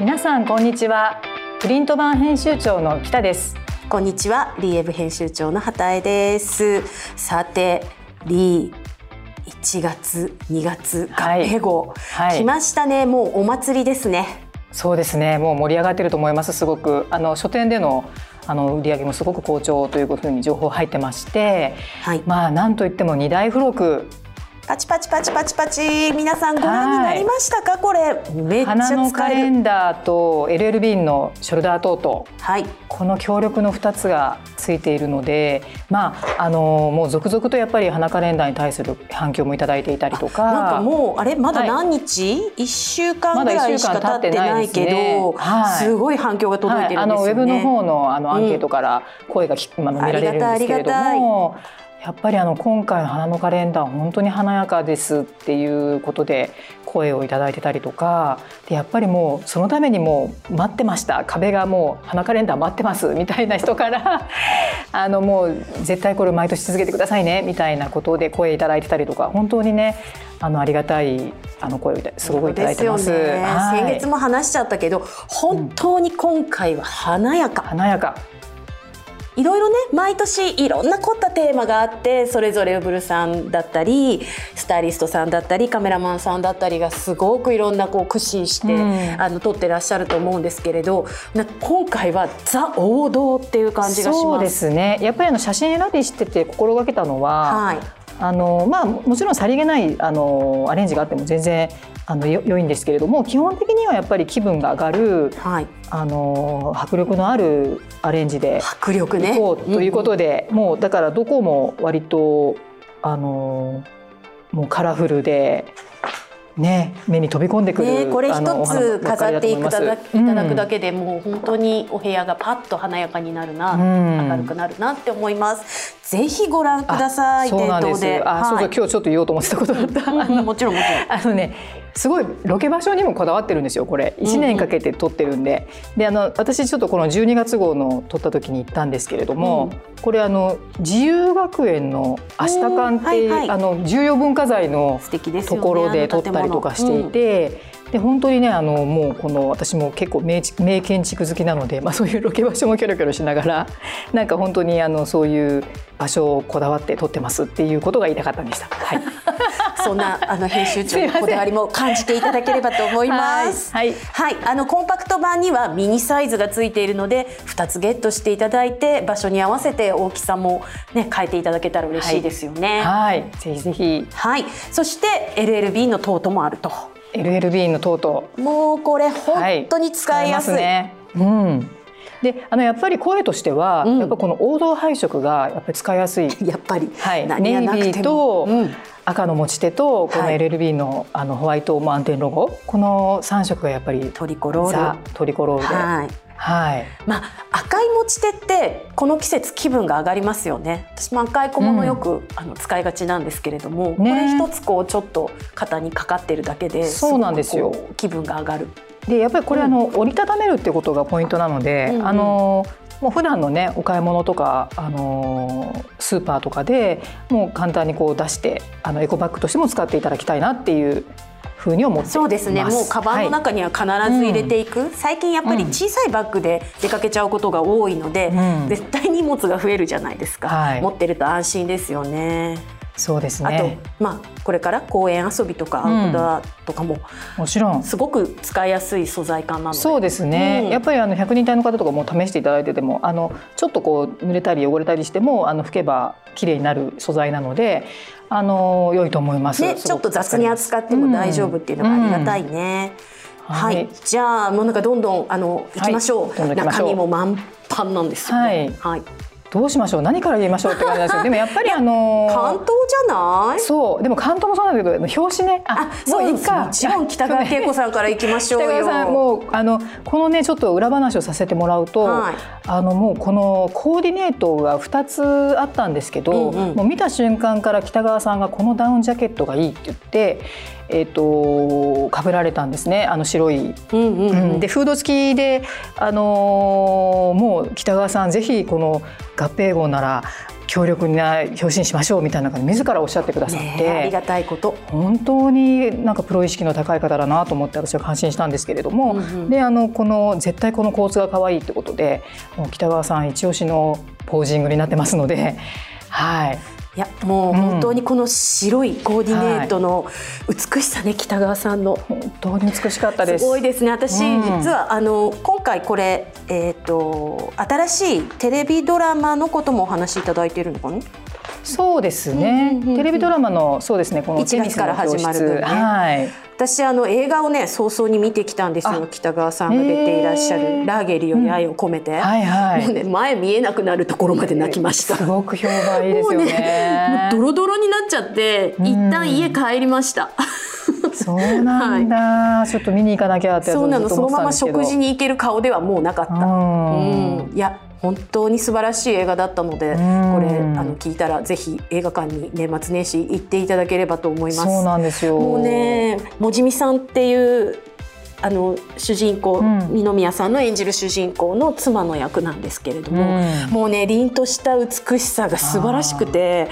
皆さんこんにちは。プリント版編集長の北です。こんにちは。リーエブ編集長の畑江です。さてリー1月2月合併号、はい。はい、来ましたね。もうお祭りですね。そうですね。もう盛り上がってると思います。すごく。あの書店でのあの売り上げもすごく好調というふうに情報入ってまして、はい、まあなんといっても2大付録パチパチパチパチパチ。皆さんご覧になりましたか、はい、これめっちゃ花のカレンダーと LLB のショルダートート、はい、この強力の2つがついているのでまああのもう続々とやっぱり花カレンダーに対する反響もいただいていたりとか。なんかもうあれまだ何日、はい、1週間ぐらいしか経ってないけど、ねはい、すごい反響が届いてるんですよね、はい、あのウェブの方のあのアンケートから声が、うん、今見られるんですけれども。やっぱりあの今回の花のカレンダー本当に華やかですっていうことで声をいただいてたりとかでやっぱりもうそのためにもう待ってました壁がもう花カレンダー待ってますみたいな人から あのもう絶対これ毎年続けてくださいねみたいなことで声いただいてたりとか本当にねあのありがたいあの声をすごくいただいてます。ねはい、先月も話しちゃったけど本当に今回は華やか。華やかいろいろね毎年いろんな凝ったテーマがあってそれぞれウブルさんだったりスタイリストさんだったりカメラマンさんだったりがすごくいろんなこう駆使して、うん、あの撮ってらっしゃると思うんですけれど今回はザ王道っていう感じがします。そうですね。やっぱりあの写真選びしてて心がけたのは、はいあのまあ、もちろんさりげないあのアレンジがあっても全然あの良いんですけれども基本的にはやっぱり気分が上がる、はい、あの迫力のあるアレンジで迫力ね。こうということで、うんうん、もうだからどこも割とあのもうカラフルでね、目に飛び込んでくる、ね、これ一つ飾っていただいただくだけで、もう本当にお部屋がパッと華やかになるな、うん、明るくなるなって思います。ぜひご覧ください。そうなんです。あ、はい、そうそう今日ちょっと言おうと思ってたことだった。うん、もちろんもちろん。あのね、すごいロケ場所にもこだわってるんですよこれ。1年かけて撮ってるんで。うん、であの私ちょっとこの12月号の撮った時に行ったんですけれども、うん、これあの自由学園の明日館っていう、はいはい、あの重要文化財のところで撮ったりとかしていて。で本当にねあのもうこの私も結構名名建築好きなので、まあ、そういうロケ場所もキョロキョロしながら なんか本当にあのそういう場所をこだわって撮ってますっていうことが言いたかったんでした。はい、そんなあの編集長のこだわりも感じていただければと思います。はい、はい、あのコンパクト版にはミニサイズがついているので2つゲットしていただいて場所に合わせて大きさもね変えていただけたら嬉しいですよね。はい、はい、ぜひぜひ。はい、そして LLB のトートもあると。LLB のトート。もうこれ本当に使いやすい。はい、ね。うん。であのやっぱり声としては、うん、やっぱこの黄土配色がやっぱり使いやすい やっぱり、はい、ネイビーと、赤の持ち手とこの LLB の,、あのホワイトマウンテンロゴこの3色がやっぱりトリコロールトリコロールで。はいはい、まあ赤い持ち手ってこの季節気分が上がりますよね。私も赤い小物よく、うん、あの使いがちなんですけれども、ね、これ一つこうちょっと肩にかかってるだけでそうなんですよ。気分が上がる。でやっぱりこれ、あの折りたためるってことがポイントなので、うんうん、あのもう普段のねお買い物とかあのスーパーとかでもう簡単にこう出してあのエコバッグとしても使っていただきたいなっていうふうに思ってそうですね。もうカバンの中には必ず入れていく、はいうん、最近やっぱり小さいバッグで出かけちゃうことが多いので、うん、絶対荷物が増えるじゃないですか、はい、持ってると安心ですよね。そうですね。あとまあこれから公園遊びとかアウトドアとかも、うん、もちろん。すごく使いやすい素材感なので。そうですね。うん、やっぱりあの百人隊の方とかも試していただいててもあのちょっとこう濡れたり汚れたりしてもあの拭けば綺麗になる素材なので。あの良いと思います。ね、ちょっと雑に扱っても大丈夫っていうのがありがたいね。うん、はい、じゃあもうなんかどんどんあの行きましょう。はい、中身も満帆なんですよね。はい。はいどうしましょう？何から言いましょうって感じなんですよ。でもやっぱりあのー、関東じゃない？そう。でも関東もそうなんだけど表紙ね。あそういいかもちろん北川景子さんから行きましょう北川さんもうあのこのねちょっと裏話をさせてもらうと、はい、あのもうこのコーディネートが2つあったんですけど、うんうん、もう見た瞬間から北川さんがこのダウンジャケットがいいって言ってえーと、かぶられたんですね。あの白い。うんうん。うん、でフード付きで、あのー、もう北川さんぜひこの合併号なら強力な表紙にしましょうみたいな感じ自らおっしゃってくださって、ありがたいこと。本当になんかプロ意識の高い方だなと思って私は感心したんですけれども、うんうん、であのこの絶対この構図が可愛いってことで北川さん一押しのポージングになってますので。はいいやもう本当にこの白いコーディネートの美しさね、はい、北川さんの。本当に美しかったです。すごいですね。私、うん、実はあの今回これ、えーと、新しいテレビドラマのこともお話しいただいているのかな？そうですね、テレビドラマのそうですねこの1月から始まる、ね、はい。私あの映画をね早々に見てきたんですよ。北川さんが出ていらっしゃる「ラーゲリより愛を込めて」うん。はいはい、もうね前見えなくなるところまで泣きました。すごく評判いいですよね。もうねドロドロになっちゃって一旦家帰りました、そうなんだ、はい、ちょっと見に行かなきゃってそうなの。そのまま食事に行ける顔ではもうなかった、うん、いや本当に素晴らしい映画だったので、これあの聞いたらぜひ映画館に年末年始行っていただければと思います。そうなんですよ。もうね、もじみさんっていうあの主人公、うん、二宮さんの演じる主人公の妻の役なんですけれども、うん、もうね凛とした美しさが素晴らしくて。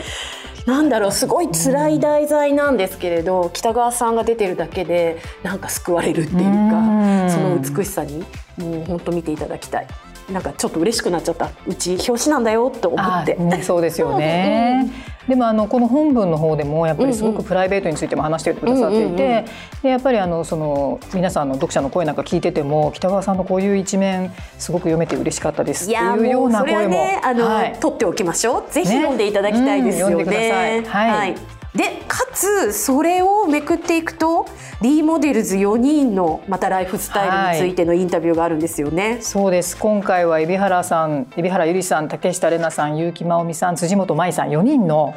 なんだろうすごい辛い題材なんですけれど、うん、北川さんが出てるだけでなんか救われるっていうか、その美しさにもう本当見ていただきたい。なんかちょっと嬉しくなっちゃった。うち表紙なんだよって思って、ね、そうですよね、うん、でもあのこの本文の方でもやっぱりすごくプライベートについても話してくださっていて、でやっぱりあのその皆さんの読者の声なんか聞いてても北川さんのこういう一面すごく読めて嬉しかったです。っていうような声も。ねあの、はい、取っておきましょう。ぜひ読んでいただきたいですよね。ねうん、はい、はい。でかつそれをめくっていくと D モデルズ4人のまたライフスタイルについてのインタビューがあるんですよね。はい、そうです今回は海老原さん海老原ゆりさん竹下玲奈さん結城真央美さん辻元舞さん4人の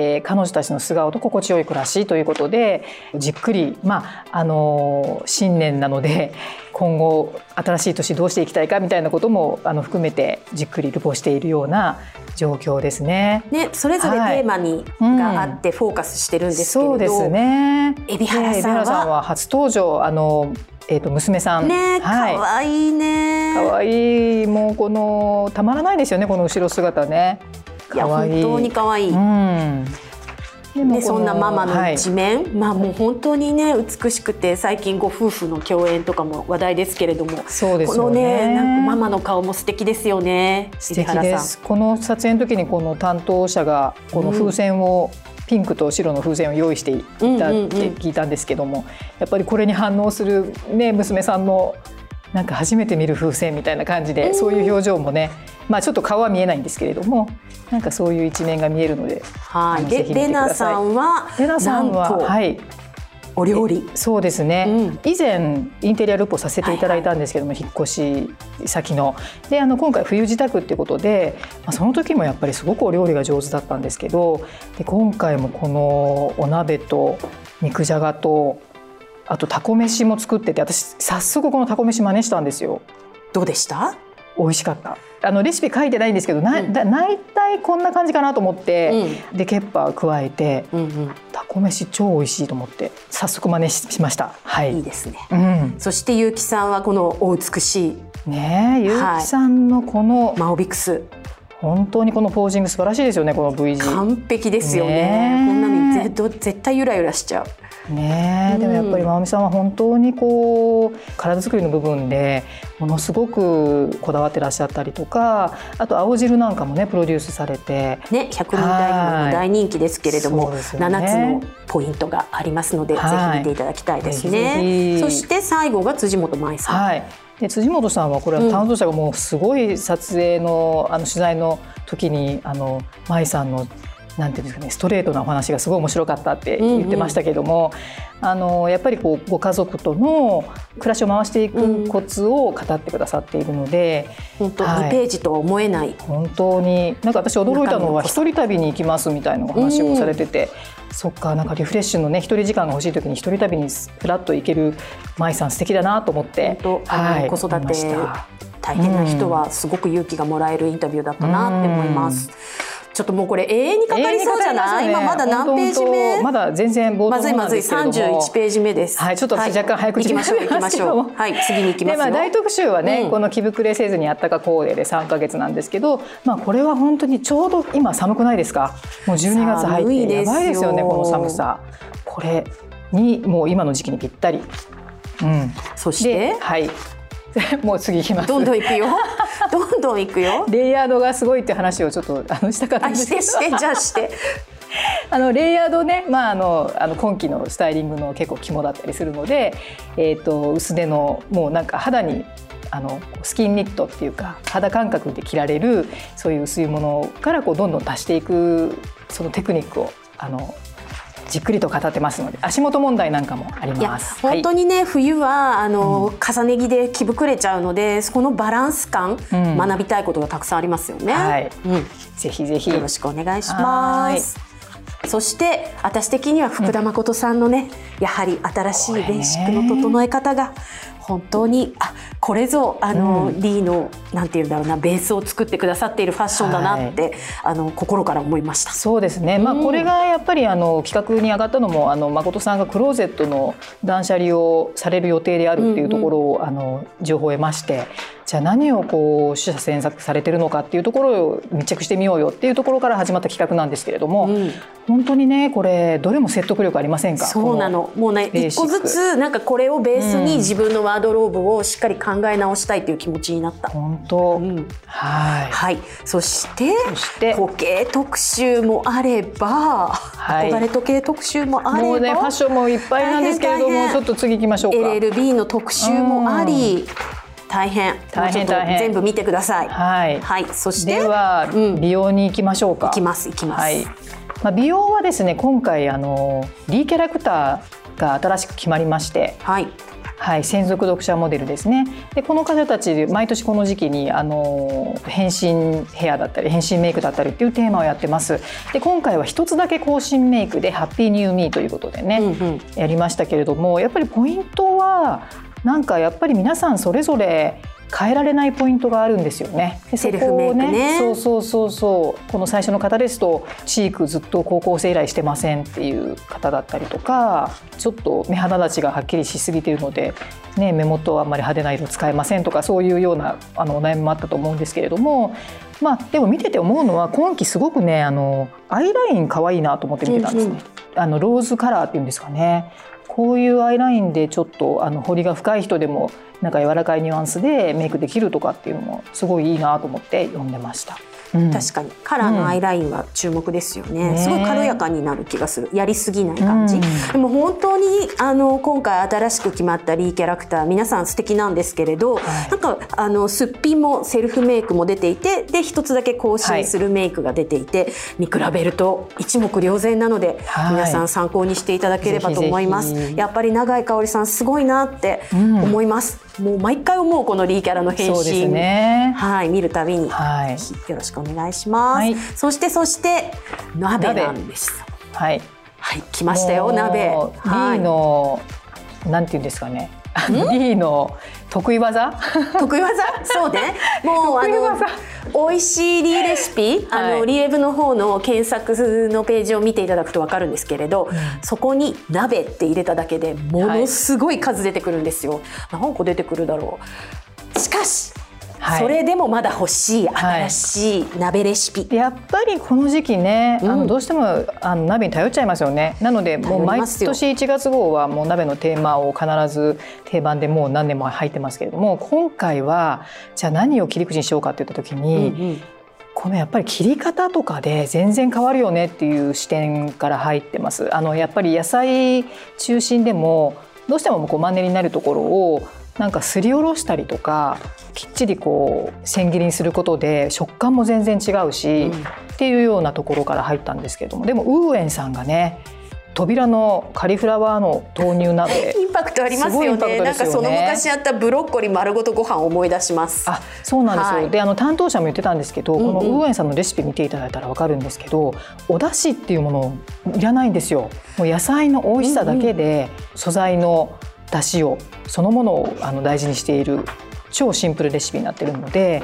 えー、彼女たちの素顔と心地よい暮らしということでじっくり、まあ、あの新年なので今後新しい年どうしていきたいかみたいなこともあの含めてじっくりルポしているような状況ですね。ね、それぞれテーマに、はい、があってフォーカスしてるんですけれど、そうですね。海老原さんは,、さんは初登場あのえー、と娘さん。ね可愛、い、いね。可愛い。もうこのたまらないですよねこの後ろ姿ねいや本当に可愛い。うん。ね、そんなママの一面、はい、まあもう本当にね美しくて最近ご夫婦の共演とかも話題ですけれども。そうです、ね、このねなんかママの顔も素敵ですよね。素敵です。この撮影の時にこの担当者がこの風船を、うん、ピンクと白の風船を用意していたって聞いたんですけども、やっぱりこれに反応する、ね、娘さんのなんか初めて見る風船みたいな感じで、そういう表情もね、まあ、ちょっと顔は見えないんですけれどもなんかそういう一面が見えるのではい。でレナさんはレナさんははい。お料理。そうですね、うん、以前インテリアルポさせていただいたんですけども、はいはい、引っ越し先の。であの今回冬支度っていうことで、まあ、その時もやっぱりすごくお料理が上手だったんですけどで今回もこのお鍋と肉じゃがとあとタコ飯も作ってて私早速このタコ飯真似したんですよ。どうでした？美味しかった。あのレシピ書いてないんですけど、な、うん、だ大体こんな感じかなと思って、うん、でケッパー加えて、うんうん、タコ飯超美味しいと思って早速真似しました。はい、いいですね。うん、そして結城さんはこのお美しいね結城さんのこの、マオビクス。本当にこのポージング素晴らしいですよねこの V 字完璧ですよね、ね、こんなの絶対ゆらゆらしちゃうね、でもやっぱりま美さんは本当にこう体作りの部分でものすごくこだわってらっしゃったりとかあと青汁なんかもねプロデュースされて。ね100人大も大人気ですけれども、ね、7つのポイントがありますので、ぜひ見ていただきたいですね。そして最後が辻元舞さん、はい。で辻本さんはこれは担当者がもうすごい撮影のあの取材の時にあの舞さんのなんていうんですかねストレートなお話がすごい面白かったって言ってましたけども、うんうん、あのやっぱりこうご家族との暮らしを回していくコツを語ってくださっているので、うん、本当、はい、2ページとは思えない。本当になんか私驚いたのは一人旅に行きますみたいなお話をされてて、うん、そっかなんかリフレッシュのね一人時間が欲しい時に一人旅にふらっと行ける舞さん素敵だなと思って、はい、子育て大変な人はすごく勇気がもらえるインタビューだったなって思います。ちょっともうこれ永遠にかかりそうじゃない、ね、今まだ何ページ目？まだ全然冒頭まずいまずい31ページ目です。はいちょっと若干早口になりましょう はい次に行きますまあ、大特集はね、うん、この着膨れせずにあったかコーデで3か月なんですけどまあこれは本当にちょうど今寒くないですか？もう12月入ってやばいですよねこの寒さ。これにもう今の時期にぴったり。うん、そして？はい もう次いきます。どんどんいくよ。どんどんいくよ。レイヤードがすごいって話をちょっとあのしたかったんですけど。してじゃあして。あのレイヤードね、まあ、あのあの今季のスタイリングの結構肝だったりするので、えーと、薄手のもうなんか肌にあのスキンニットっていうか肌感覚で着られるそういう薄いものからこうどんどん足していくそのテクニックをあのじっくりと語ってますので足元問題なんかもあります。本当にね、はい、冬はあの、うん、重ね着で着膨れちゃうのでこのバランス感、うん、学びたいことがたくさんありますよね。はい、うん、ぜひぜひ。よろしくお願いします。そして私的には福田誠さんのね、やはり新しいベーシックの整え方が本当にあこれぞあの、うん、リーのなんていうんだろうなベースを作ってくださっているファッションだなって、はい、あの心から思いました。そうですね、まあ、これがやっぱりあの企画に上がったのもあの誠さんがクローゼットの断捨離をされる予定であるっていうところを、うんうん、あの情報を得ましてじゃあ何をこう取捨選択されてるのかっていうところを密着してみようよっていうところから始まった企画なんですけれども、うん、本当にねこれどれも説得力ありませんか？そうなの。もうね一個ずつなんかこれをベースに自分のワードローブをしっかり考え直したいという気持ちになった。本当、うん、はい、はい、そしてそして。時計特集もあれば、はい、憧れ時計特集もあれば。もうねファッションもいっぱいなんですけれどもちょっと次行きましょうか。LLB の特集もあり、大変。大変大変。全部見てください。はい、はい、そしてでは、うん、美容に行きましょうか。行きます行きます、はい。まあ、美容はですね今回あの D キャラクターが新しく決まりまして。はい。はい、専属読者モデルですね。でこの方たち毎年この時期にあの変身ヘアだったり変身メイクだったりっていうテーマをやってます。で今回は一つだけ更新メイクで「ハッピーニューミーということでね、うんうん、やりましたけれどもやっぱりポイントはなんかやっぱり皆さんそれぞれ変えられないポイントがあるんですよね。セルフメイクね。そうそうそうそうこの最初の方ですとチークずっと高校生以来してませんっていう方だったりとかちょっと目肌立ちがはっきりしすぎているので、ね、目元はあんまり派手な色使えませんとかそういうようなあのお悩みもあったと思うんですけれども。まあ、でも見てて思うのは今季すごくねあのアイライン可愛いなと思って見てたんですね。うんうん、あのローズカラーっていうんですかねこういうアイラインでちょっとあの彫りが深い人でもなんか柔らかいニュアンスでメイクできるとかっていうのもすごいいいなと思って読んでました。うん、確かに。カラーのアイラインは注目ですよね、うん、すごい軽やかになる気がする。やりすぎない感じ、うん、でも本当にあの今回新しく決まったリーキャラクター皆さん素敵なんですけれど、はい、なんかあのすっぴんもセルフメイクも出ていてで一つだけ更新するメイクが出ていて、はい、見比べると一目瞭然なので、はい、皆さん参考にしていただければと思います。やっぱり永井香織さんすごいなって思います、もう毎回思うこのリーキャラの変身、ね、はい見るたびに、はい、よろしくお願いします、はい、そしてそして鍋なんです。はい。はい来ましたよ鍋。はい、のなんていうんですかね。D の得意技？得意技？そうね。もうあの美味しいリーレシピ、あのリエブの方の検索のページを見ていただくと分かるんですけれど、うん、そこに「鍋」って入れただけでものすごい数出てくるんですよ。はい、何個出てくるだろうしかしはい、それでもまだ欲しい新しい鍋レシピ、はい、やっぱりこの時期ね、うん、あのどうしてもあの鍋に頼っちゃいますよね。なのでもう毎年1月号はもう鍋のテーマを必ず定番でもう何年も入ってますけれども今回はじゃあ何を切り口にしようかっていった時に、うんうん。このやっぱり切り方とかで全然変わるよねっていう視点から入ってます。あのやっぱり野菜中心でもどうしてもこうマンネリになるところをなんかすりおろしたりとかきっちりこう千切りにすることで食感も全然違うし、うん、っていうようなところから入ったんですけれども。でもウーエンさんがね扉のカリフラワーの豆乳鍋 インパクトありますよね、ね、なんかその昔あったブロッコリー丸ごとご飯を思い出します。あそうなんですよ、はい、であの担当者も言ってたんですけど、うんうん、このウーエンさんのレシピ見ていただいたらわかるんですけどお出汁っていうものいらないんですよ。もう野菜の美味しさだけで素材の出汁をそのものをあの大事にしている超シンプルレシピになっているので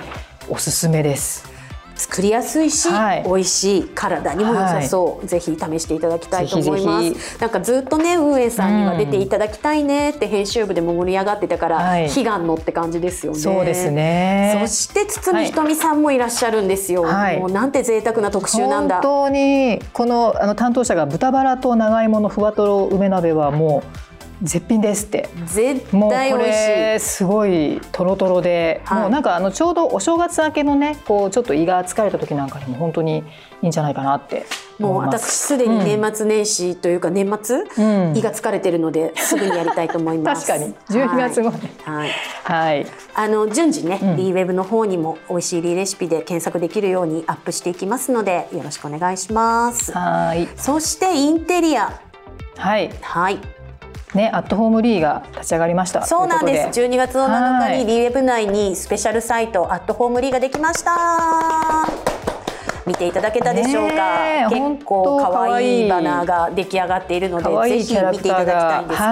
おすすめです。作りやすいし、はい。美味しい体にも良さそう、ぜひ試していただきたいと思います。なんかずっとね運営さんには出ていただきたいねって編集部でも盛り上がってたから、はい。悲願のって感じですよね。そうですね。そして堤ひとみさんもいらっしゃるんですよ、はい。もうなんて贅沢な特集なんだ。本当にこのあの担当者が豚バラと長芋のふわとろ梅鍋はもう絶品ですって。絶対美味しい。れすごいとろとろで、はい。もうなんかあのちょうどお正月明けのねこうちょっと胃が疲れた時なんかにも本当にいいんじゃないかなってもう私す。すでに年末年始というか年末、うん。胃が疲れてるのですぐにやりたいと思います。確かに。12月号ねはい、はい。はい、あの順次ね、ん。リーウェブの方にも美味しいリーレシピで検索できるようにアップしていきますのでよろしくお願いします。はい、そしてインテリア、はい、はい、ね、アットホームリーが立ち上がりました。そうなんです。という12月の7日はいにリーウェブ内にスペシャルサイトアットホームリーができました。見ていただけたでしょうか？結構可愛いバナーが出来上がっているので、ぜひ見ていただきたいんですけど、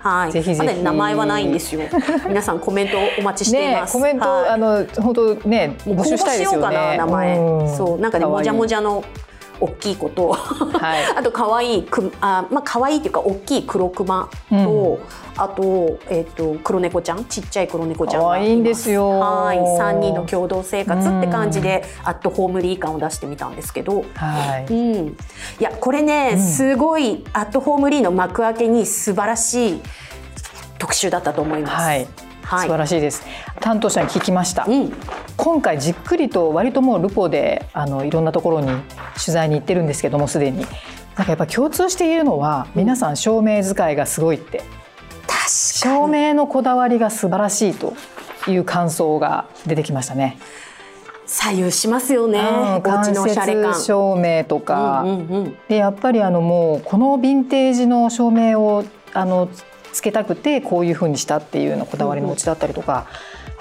はいぜひまだ名前はないんですよ。皆さんコメントお待ちしていねま、す。コメント、はいあの本当ね募集したいですよね。名前、うんそうなんかねもじゃもじゃの大きい子と、はい。あと可愛いくあまあ可愛いっていうか大きい黒クマと、うん。あとえっ、と黒猫ちゃんちっちゃい黒猫ちゃんが可愛いんですよ。はい。三人の共同生活って感じで、アットホームリー感を出してみたんですけど。はい。うん、いやこれね、すごいアットホームリーの幕開けに素晴らしい特集だったと思います。はい。はい素晴らしいです。担当者に聞きました。うん、今回じっくりと割ともうルポであのいろんなところに取材に行ってるんですけどもすでになんかやっぱ共通しているのは皆さん照明使いがすごいって確照明のこだわりが素晴らしいという感想が出てきましたね。左右しますよね、うん間。接照明とか、うんうんうんでやっぱりあのもうこのヴィンテージの照明をあのつけたくてこういうふうにしたっていうようなこだわりのお家だったりとか、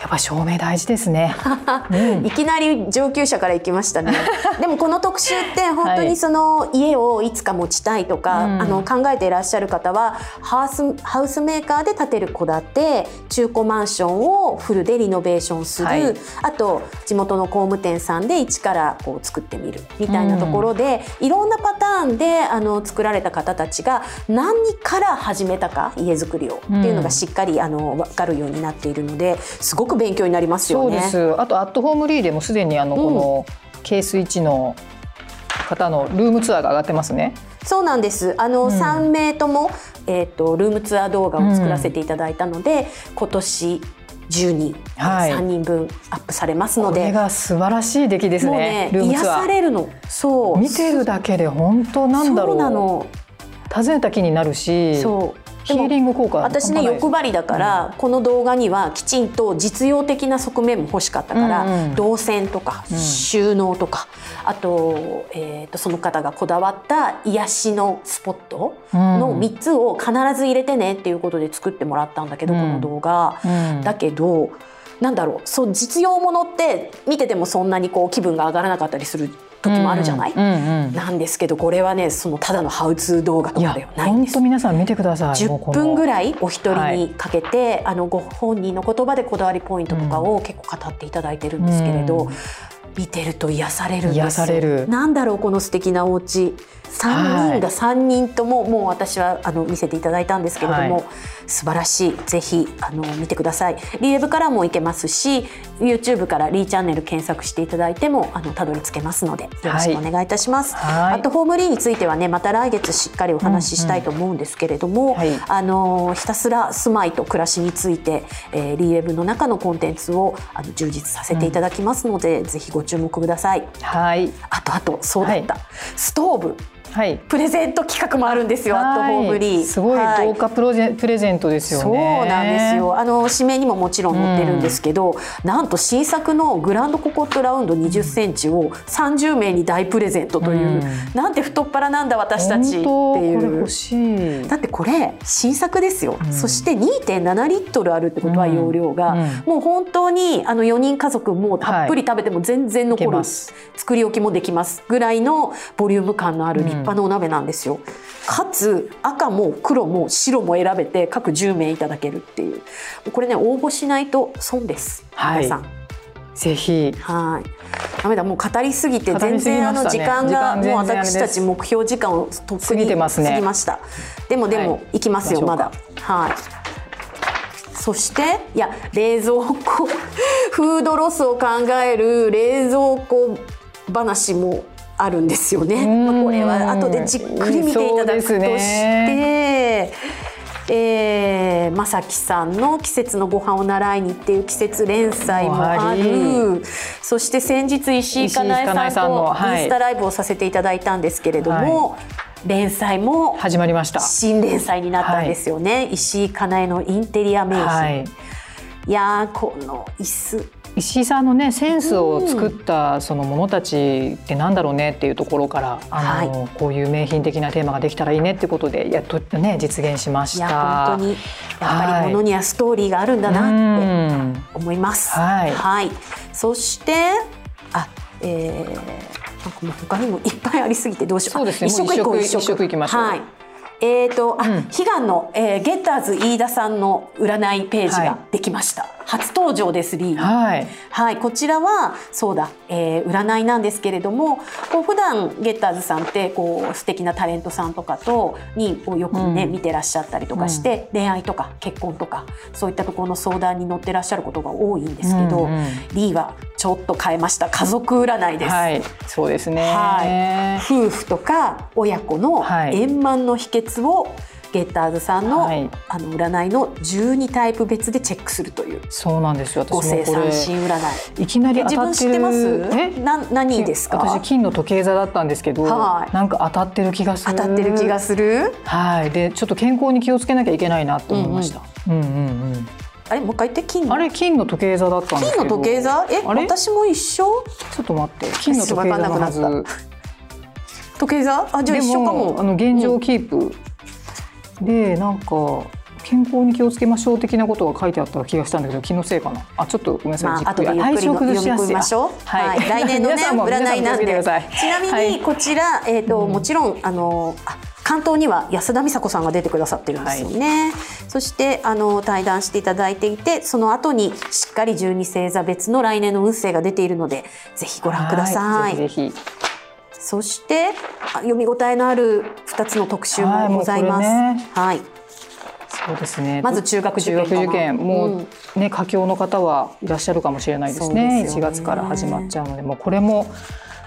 やっぱ照明大事ですね。うん。いきなり上級者から行きましたね。でもこの特集って本当にその家をいつか持ちたいとか、うん。あの考えていらっしゃる方はハウスハウスメーカーで建てる戸建て中古マンションをフルでリノベーションする、はい。あと地元の工務店さんで一からこう作ってみるみたいなところで、いろんなパターンであの作られた方たちが何から始めたか家づくりをっていうのがしっかりあの分かるようになっているのですごく勉強になりますよね。そうです。あとアットホームリーでもすでにあのこのケース1の方のルームツアーが上がってますね。そうなんです。あの、うん3名とも、えっ、と、ルームツアー動画を作らせていただいたので、今年中にはい3人分アップされますのこれで、が素晴らしい出来ですね。ね、癒ルームツアー。されるの。そう。見てるだけで本当なんだろそうう。なの。訪ねた気になるし、そう。ヒーリング効果私ね欲張りだから、この動画にはきちんと実用的な側面も欲しかったから、うんうん。動線とかうん。収納とか、あと,、えー、とその方がこだわった癒しのスポットの3つを必ず入れてねっていうことで作ってもらったんだけど、うん。この動画。うん。だけどなんだろうそう実用ものって見ててもそんなにこう気分が上がらなかったりする時もあるじゃない、なんですけどこれはねそのただのハウツー動画とかではないん本です当皆さん見てください。もうこ10の分ぐらいお一人にかけて、あのご本人の言葉でこだわりポイントとかを結構語っていただいてるんですけれど、うん。見てると癒されるんですよ。癒される。なんだろうこの素敵なお家3人が3人とももう私はあの見せていただいたんですけれども、はい。素晴らしい。ぜひあの見てください。リーウェブからも行けますし YouTube からリーチャンネル検索していただいてもあのたどり着けますのでよろしくお願いいたします、はい。あとホームリーについてはねまた来月しっかりお話ししたいと思うんですけれども、はい。あのひたすら住まいと暮らしについて、えー、リーウェブの中のコンテンツをあの充実させていただきますので、ぜひご注目ください。はい。あとあとそうだった、ストーブはい。プレゼント企画もあるんですよ、アットホームリー。はいすごいはい豪華プロジェプレゼントですよそうね。なんですよ。あの指名にももちろん載ってるんですけど、なんと新作のグランドココットラウンド20センチを30名に大プレゼントという、うんなんて太っ腹なんだ私たちっていうこれ欲。しい。だってこれ新作ですよ、うんそして2.7リットルあるってことはうん容量が、うんもう本当にあの4人家族もうたっぷり食べても全然い残る、けます作り置きもできますぐらいのボリューム感のある立派なお鍋なんですよ、かつ赤も黒も白も選べて各10名いただけるっていう。これね応募しないと損です、はい。皆さん。ぜひ。はい。ダメだ。もう語りすぎて語全然あの時間がもう私たち目標時間をとっく過ぎにてますね。過ぎました。でもでも、はい。行きますよまだ。はい。そしていや冷蔵庫フードロスを考える冷蔵庫話もあるんですよね。うん。まあこれは後でじっくり見ていただくとして。ね。えー、まさきさんの「季節のご飯を習いに」っていう季節連載もある。そして先日石井かなえさんとはい。インスタライブをさせていただいたんですけれども、連載も始まりました。新連載になったんですよね、石井かなえのインテリア名品、、はい。いやーこの椅子石井さんのねセンスを作ったそのものたちってなんだろうねっていうところから、あのこういう名品的なテーマができたらいいねってことでやっとね実現しましいた。や本当にやっぱりものにはストーリーがあるんだなってうん思います。はい。そしてあ、えー、なんかもう他にもいっぱいありすぎてどうしよう。そうですね。あ一色いこうもう一色。一色いきましょう。はい。えーとあ、うん。悲願の、えー、ゲッターズ飯田さんの占いページができました。初登場ですリーが。はい。はい、こちらはそうだ、えー占いなんですけれどもこう普段ゲッターズさんってこう素敵なタレントさんとかとにをよくね、うん見てらっしゃったりとかして、恋愛とか結婚とかそういったところの相談に乗ってらっしゃることが多いんですけど、うんうんリーはちょっと変えました家族占いです。はい、そうですね。はい、夫婦とか親子のはい円満の秘訣をゲッターズさんの,、はいあの占いの12タイプ別でチェックするというそうなんですよ。私五星三神占い。いきなり当自分たってる。知ってます？え？な何ですか？私金の時計座だったんですけど、はいなんか当たってる気がする。当たってる気がする？はい。でちょっと健康に気をつけなきゃいけないなと思いました。うんうんうん。あれもう一回言って金の？あれ金の時計座だったんですけど。金の時計座？え私も一緒？ちょっと待って。金の時計座のはず。時計座？あじゃあで一緒かもあも。の現状キープ、でなんか健康に気をつけましょう的なことが書いてあった気がしたんだけど気のせいかな？あちょっとごめんなさい、まあ後でゆっくりの調崩しやすい読み込みましょう。はい。来年のね 占いなんで。ちなみはいにこちらえっともちろんあのあ関東には安田美沙子さんが出てくださってるんですよね。そしてあの対談していただいていてその後にしっかり12星座別の来年の運勢が出ているのでぜひご覧ください。はぜひぜひそしてあ読み応えのある2つの特集はいもございます。もうこれはい、そうですね。まず中学受験中学受験。もうん。うね佳境の方はいらっしゃるかもしれないですね。ですよね。1月から始まっちゃうのでもうこれも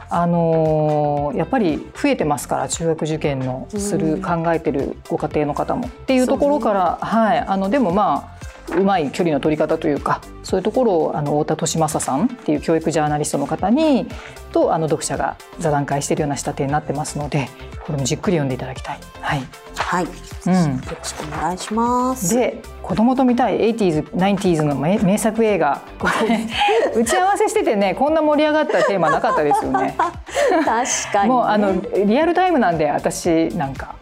あのーやっぱり増えてますから中学受験のする、うん。考えてるご家庭の方も。っていうところから、はい。あのでもまあうまい距離の取り方というかそういうところをあの太田利正さんっていう教育ジャーナリストの方にとあの読者が座談会しているような仕立てになってますのでこれもじっくり読んでいただきたい。はい。はい、うん。よろしくお願いします。で子供と見たい 80s、90s の名名作映画。これ。打ち合わせしててねこんな盛り上がったテーマなかったですよね。確かに、ね、もうあのリアルタイムなんで私なんか。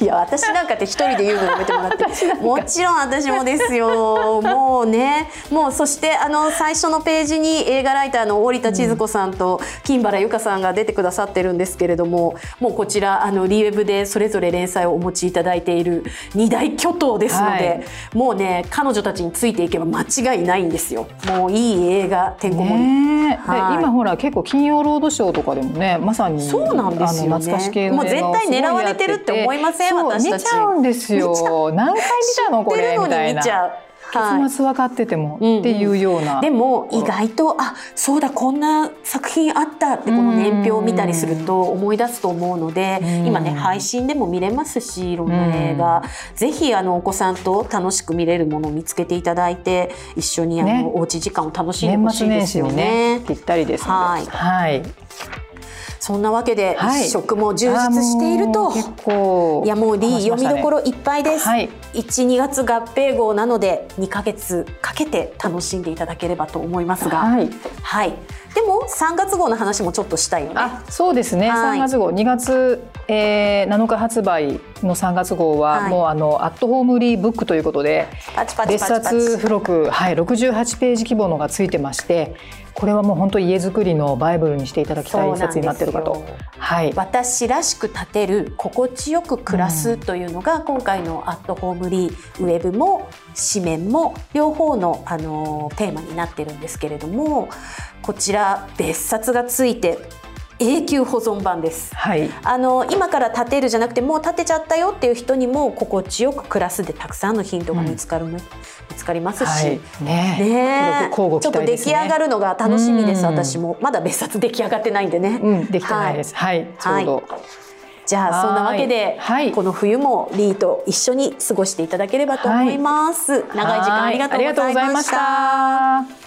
いや私なんかって一人で言うのやめてもらって。もちろん私もですよ。もうねもうそしてあの最初のページに映画ライターの織田千鶴子さんと金原由香さんが出てくださってるんですけれどももうこちらあのリウェブでそれぞれ連載をお持ちいただいている二大巨頭ですので、はい。もうね彼女たちについていけば間違いないんですよ。もういい映画てんこ盛り。はい。で今ほら結構金曜ロードショーとかでもねまさにそうなんですよね。懐かし系のもう絶対狙われてるって思いません？私たち。見ちゃうんですよ。何回見たの？これみたいなに見ちゃう。はい。結末分かってても、うんうんっていうような。でも意外とあそうだこんな作品あったってこの年表を見たりすると思い出すと思うのでうん。今ね配信でも見れますしいろんな映画。ぜひあのお子さんと楽しく見れるものを見つけていただいて一緒にあの、ね。おうち時間を楽しんでほしいですよ年始にねね。ぴったりですはい。はい、そんなわけで、はい。一食も充実していると。結構いやもうリー読みどころいっぱいです。はい。12月合併号なので2ヶ月かけて楽しんでいただければと思いますが、はい。はい。でも3月号の話もちょっとしたいよね。あそうですね、はい。3月号。2月、えー、7日発売の3月号は、はい。もうあのアットホームリーブックということで別冊付録、はい、68ページ規模のがついてましてこれはもう本当家づくりのバイブルにしていただきたい一冊になってるかと。はい。私らしく立てる心地よく暮らすというのが、今回のアットホームリーウェブも紙面も両方の、あのテーマになってるんですけれどもこちら別冊がついて永久保存版です。はい。あの今から建てるじゃなくてもう建てちゃったよっていう人にも心地よく暮らすでたくさんのヒントが見つかる、見つかりますし、はい。ね。ねえ。これ交互ちょっと出来上がるのが楽しみですうん。私も。まだ別冊出来上がってないんでね、うん。できてないです。はい、ちょうど、じゃあそんなわけで、はい。この冬もリーと一緒に過ごしていただければと思います、長い時間ありがとうございました